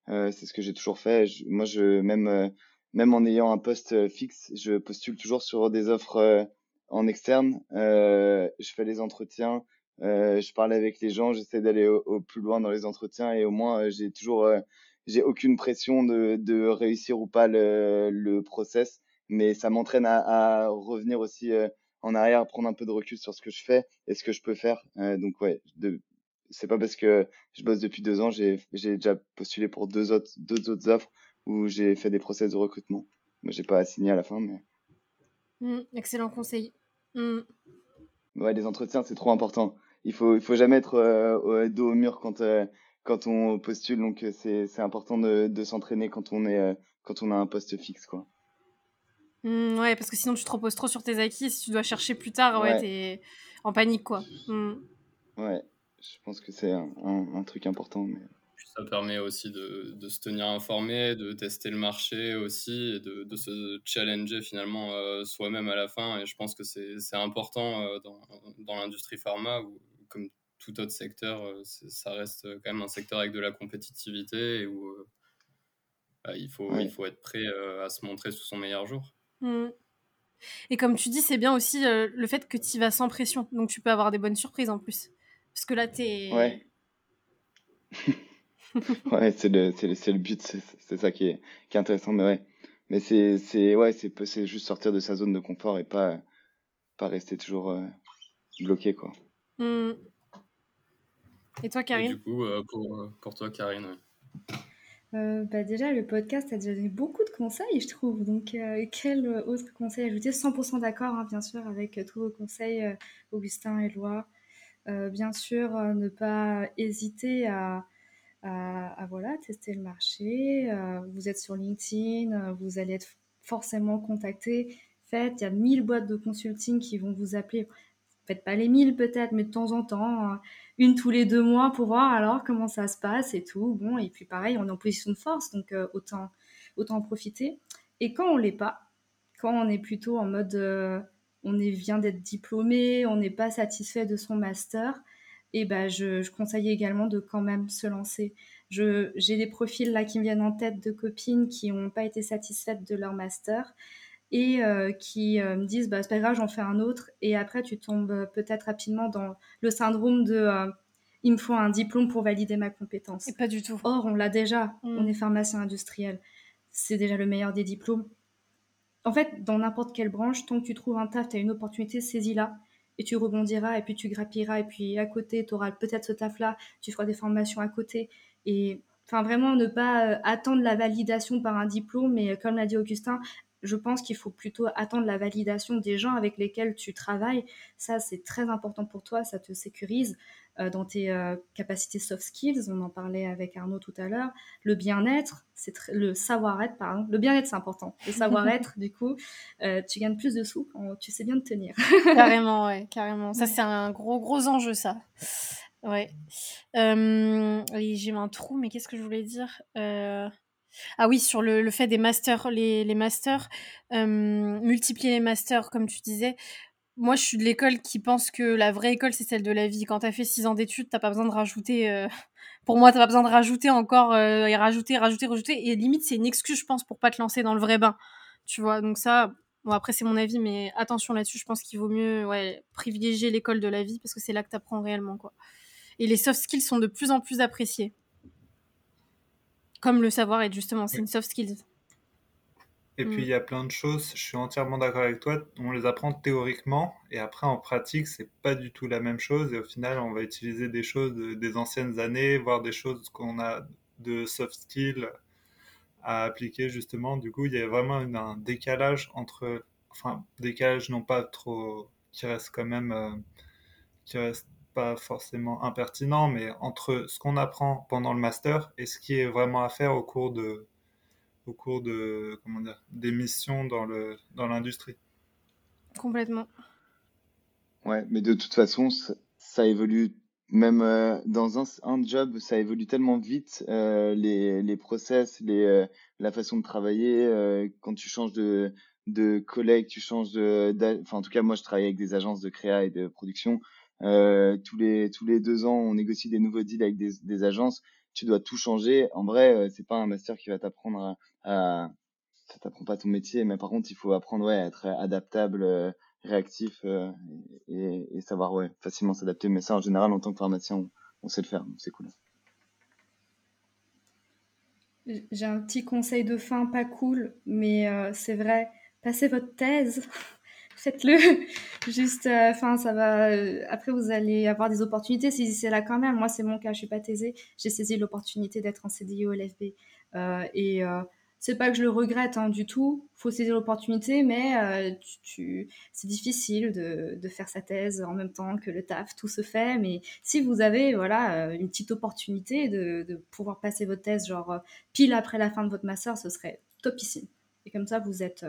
Euh, c'est ce que j'ai toujours fait. Je- moi, je, même, même en ayant un poste fixe, je postule toujours sur des offres en externe. Euh, je fais les entretiens, euh, je parle avec les gens, j'essaie d'aller au, plus loin dans les entretiens et au moins, euh, j'ai toujours, j'ai aucune pression de, réussir ou pas le, process mais ça m'entraîne à, revenir aussi en arrière, prendre un peu de recul sur ce que je fais et ce que je peux faire. Donc ouais, c'est pas parce que je bosse depuis deux ans, j'ai déjà postulé pour deux autres offres où j'ai fait des process de recrutement. Moi, j'ai pas signé à la fin, mais Mm, excellent conseil. Mm. ouais, les entretiens c'est trop important. Il faut il faut jamais être euh, dos au mur quand euh, quand on postule, donc euh, c'est c'est important de de s'entraîner quand on est euh, quand on a un poste fixe quoi. Mm, ouais, parce que sinon tu te reposes trop sur tes acquis si tu dois chercher plus tard, ouais, Ouais. t'es en panique quoi. Mm. Ouais, je pense que c'est un, un, un truc important. Mais... Puis ça permet aussi de, de se tenir informé, de tester le marché aussi, et de, de se challenger finalement euh, soi-même à la fin. Et je pense que c'est c'est important euh, dans, dans l'industrie pharma, où, comme tout autre secteur, euh, ça reste quand même un secteur avec de la compétitivité et où euh, bah, il, faut, Ouais. il faut être prêt euh, à se montrer sous son meilleur jour. Mm. Et comme tu dis, c'est bien aussi euh, le fait que tu vas sans pression, donc tu peux avoir des bonnes surprises en plus. Parce que là, t'es. Ouais. Ouais, c'est le, c'est le, c'est le but, c'est c'est ça qui est, qui est intéressant. Mais ouais, mais c'est, c'est, ouais, c'est, c'est juste sortir de sa zone de confort et pas, pas rester toujours euh, bloqué, quoi. Mm. Et toi, Et Karine? du coup, euh, pour, euh, pour toi, Karine, ouais. Euh, bah déjà, le podcast a déjà donné beaucoup de conseils, je trouve. Donc, euh, quel autre conseil ajouter? 100% d'accord, hein, bien sûr, avec euh, tous vos conseils, euh, Augustin et Lois. Euh, bien sûr, euh, ne pas hésiter à, à, voilà, tester le marché. Euh, vous êtes sur LinkedIn, euh, vous allez être forcément contacté. Faites, il y a 1000 boîtes de consulting qui vont vous appeler. Faites pas les 1000 peut-être, mais de temps en temps, euh, une tous les deux mois pour voir alors comment ça se passe et tout. Bon, et puis pareil, on est en position de force, donc euh, autant, autant en profiter. Et quand on l'est pas, quand on est plutôt en mode on est, vient d'être diplômé, on n'est pas satisfait de son master, et ben je, je conseille également de quand même se lancer. J'ai des profils là qui me viennent en tête de copines qui n'ont pas été satisfaites de leur master et euh, qui euh, me disent bah, c'est pas grave, j'en fais un autre. Et après, tu tombes euh, peut-être rapidement dans le syndrome de euh, il me faut un diplôme pour valider ma compétence. Et pas du tout. Or, on l'a déjà, Mm. on est pharmacien industriel. C'est déjà le meilleur des diplômes. En fait, dans n'importe quelle branche, tant que tu trouves un taf, tu as une opportunité, saisis-la. Et tu rebondiras, et puis tu grappilleras, et puis à côté, tu auras peut-être ce taf-là, tu feras des formations à côté. Et enfin, vraiment, ne pas euh, attendre la validation par un diplôme, mais euh, comme l'a dit Augustin, je pense qu'il faut plutôt attendre la validation des gens avec lesquels tu travailles. Ça, c'est très important pour toi, ça te sécurise euh, dans tes euh, capacités soft skills. On en parlait avec Arnaud tout à l'heure. Le bien-être, c'est le savoir-être, pardon. Le bien-être, c'est important. Le savoir-être, du coup, euh, tu gagnes plus de sous quand tu sais bien te tenir. carrément, ouais, carrément. Ça, c'est un gros, gros enjeu, ça. Ouais. J'ai un trou, mais qu'est-ce que je voulais dire? Ah oui, sur le, le fait des masters, les, les masters, multiplier les masters, comme tu disais. Moi, je suis de l'école qui pense que la vraie école, c'est celle de la vie. Quand t'as fait six ans d'études, t'as pas besoin de rajouter. euh, Pour moi, t'as pas besoin de rajouter encore euh, et rajouter, rajouter, rajouter. Et limite, c'est une excuse, je pense, pour pas te lancer dans le vrai bain. Tu vois, donc ça, bon, après, c'est mon avis, mais attention là-dessus, je pense qu'il vaut mieux ouais, privilégier l'école de la vie parce que c'est là que t'apprends réellement, quoi. Et les soft skills sont de plus en plus appréciés. Comme le savoir être justement, c'est une soft skills. Et puis, Mm. il y a plein de choses, je suis entièrement d'accord avec toi, on les apprend théoriquement, et après, en pratique, c'est pas du tout la même chose, et au final, on va utiliser des choses de- des anciennes années, voire des choses qu'on a de soft skills à appliquer, justement. Du coup, il y a vraiment une- un décalage entre, enfin, décalage non pas trop, qui reste quand même, euh, qui reste pas forcément impertinent, mais entre ce qu'on apprend pendant le master et ce qui est vraiment à faire au cours de, au cours de, comment dire, des missions dans le, dans l'industrie. Complètement. Ouais, mais de toute façon, ça, évolue même euh, dans un, un job, ça évolue tellement vite, euh, les, les process, les, euh, la façon de travailler, euh, quand tu changes de, de collègue, tu changes de, enfin en tout cas moi je travaille avec des agences de créa et de production, euh, tous les tous les deux ans on négocie des nouveaux deals avec des, agences, tu dois tout changer. En vrai, euh, c'est pas un master qui va t'apprendre à, à ça t'apprend pas ton métier, mais par contre il faut apprendre ouais à être adaptable. euh, réactif et, savoir ouais, facilement s'adapter. Mais ça, en général, en tant que pharmacien, on, sait le faire, donc c'est cool. J'ai un petit conseil de fin, pas cool, mais c'est vrai, passez votre thèse, faites-le. Juste, euh, enfin, ça va. euh, après, vous allez avoir des opportunités, saisissez là quand même. Moi, c'est mon cas, je suis pas thésée. J'ai saisi l'opportunité d'être en CDI au LFB. Euh, et euh, c'est pas que je le regrette hein, du tout. Faut saisir l'opportunité, mais tu, c'est difficile de, faire sa thèse en même temps que le taf. Tout se fait, mais si vous avez voilà une petite opportunité de, de pouvoir passer votre thèse, genre pile après la fin de votre master, ce serait topissime. Et comme ça, vous êtes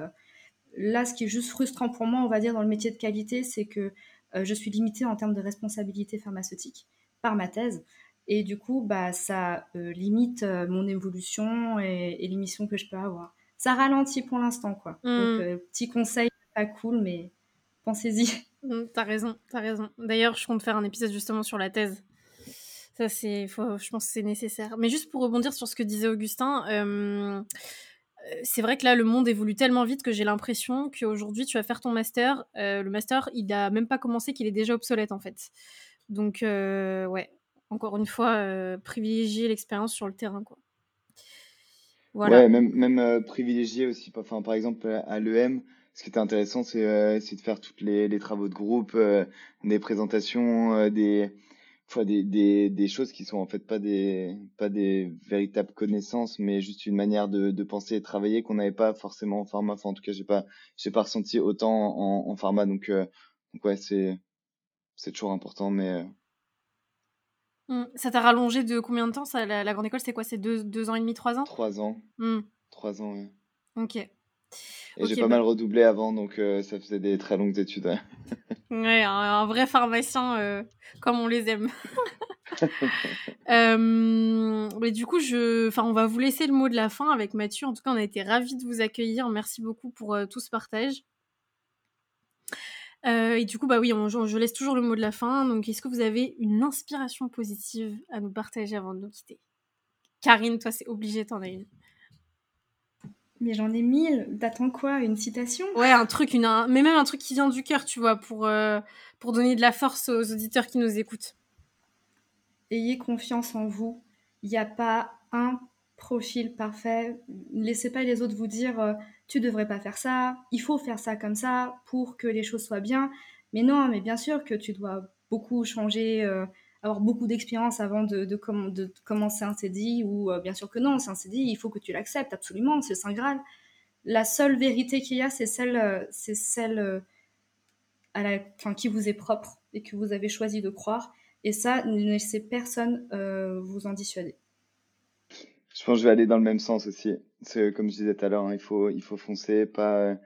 là. Ce qui est juste frustrant pour moi, on va dire, dans le métier de qualité, c'est que euh, je suis limitée en termes de responsabilité pharmaceutique par ma thèse. Et du coup, bah, ça euh, limite euh, mon évolution et, et les missions que je peux avoir. Ça ralentit pour l'instant, quoi. Mm. Donc, petit conseil, pas cool, mais pensez-y. Mm, T'as raison, t'as raison. D'ailleurs, je compte faire un épisode justement sur la thèse. Ça, c'est, faut, je pense que c'est nécessaire. Mais juste pour rebondir sur ce que disait Augustin, c'est vrai que là, le monde évolue tellement vite que j'ai l'impression qu'aujourd'hui, tu vas faire ton master. euh, le master, il a même pas commencé, qu'il est déjà obsolète en fait. Donc, euh, ouais, encore une fois, euh, privilégier l'expérience sur le terrain, quoi. Voilà. Ouais, même, euh, privilégier aussi, enfin, par exemple, à l'EM, ce qui était intéressant, c'est euh, de faire toutes les, les travaux de groupe, euh, des présentations, euh, des, enfin, des, des, des choses qui sont en fait pas des, pas des véritables connaissances, mais juste une manière de, de penser et travailler qu'on n'avait pas forcément en pharma. Enfin, en tout cas, j'ai pas, j'ai pas ressenti autant en, en pharma, donc, euh, donc ouais, c'est, c'est toujours important, mais euh, Mm. Ça t'a rallongé de combien de temps ça, la, la grande école, c'est quoi? C'est deux, deux ans et demi, trois ans? Trois ans, Mm. trois ans, ouais. Ok. Et j'ai pas bah- mal redoublé avant, donc euh, ça faisait des très longues études. ouais. Ouais, un, un vrai pharmacien euh, comme on les aime. Euh, mais du coup, je, enfin, on va vous laisser le mot de la fin avec Mathieu. En tout cas, on a été ravis de vous accueillir. Merci beaucoup pour tout ce partage. Et du coup, bah oui, on- je laisse toujours le mot de la fin. Donc, est-ce que vous avez une inspiration positive à nous partager avant de nous quitter? Karine, toi, c'est obligé, t'en as une. Mais j'en ai mille. T'attends quoi? Une citation? Ouais, un truc, une, un- mais même un truc qui vient du cœur, tu vois, pour, euh, pour donner de la force aux auditeurs qui nous écoutent. Ayez confiance en vous. Il n'y a pas un profil parfait. Laissez pas les autres vous dire euh, tu devrais pas faire ça, il faut faire ça comme ça pour que les choses soient bien. Mais non, mais bien sûr que tu dois beaucoup changer, euh, avoir beaucoup d'expérience avant de, de, comm- de commencer un CDI ou euh, bien sûr que non, c'est un CDI, il faut que tu l'acceptes absolument, c'est le Saint Graal. La seule vérité qu'il y a, c'est celle, euh, c'est celle euh, à la, enfin, qui vous est propre et que vous avez choisi de croire. Et ça, ne laissez personne euh, vous en dissuader. Je pense que je vais aller dans le même sens aussi. Comme je disais tout à l'heure, hein, il faut il faut foncer, pas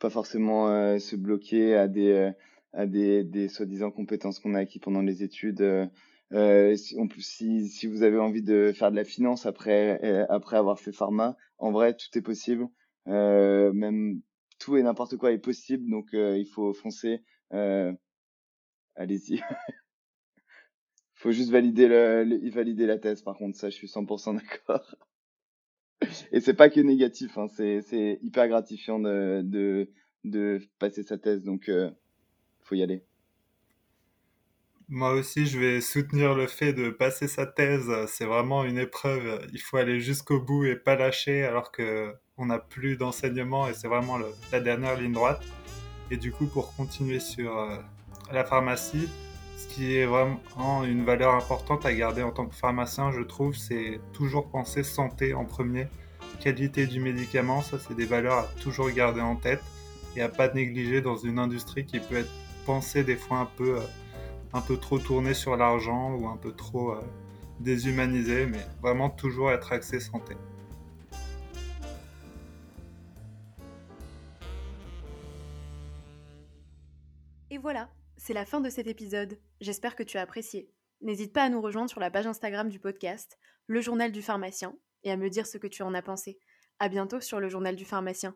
pas forcément se bloquer à des à des des soi-disant compétences qu'on a acquis pendant les études. Euh, euh, si, si si vous avez envie de faire de la finance après euh, après avoir fait pharma, en vrai tout est possible. Euh, même tout et n'importe quoi est possible, donc euh, il faut foncer. Euh, allez-y. Faut juste valider le, la thèse, par contre, ça, je suis 100% d'accord. Et c'est pas que négatif, hein, c'est, hyper gratifiant de, de, de passer sa thèse, donc faut y aller. Moi aussi, je vais soutenir le fait de passer sa thèse. C'est vraiment une épreuve. Il faut aller jusqu'au bout et pas lâcher alors que on n'a plus d'enseignement et c'est vraiment la dernière ligne droite. Et du coup, pour continuer sur euh, la pharmacie, ce qui est vraiment une valeur importante à garder en tant que pharmacien, je trouve, c'est toujours penser santé en premier. Qualité du médicament, ça c'est des valeurs à toujours garder en tête et à pas négliger dans une industrie qui peut être pensée des fois un peu, euh, trop tournée sur l'argent ou un peu trop euh, déshumanisée, mais vraiment toujours être axé santé. Et voilà, c'est la fin de cet épisode. J'espère que tu as apprécié. N'hésite pas à nous rejoindre sur la page Instagram du podcast, Le Journal du Pharmacien, et à me dire ce que tu en as pensé. À bientôt sur Le Journal du Pharmacien.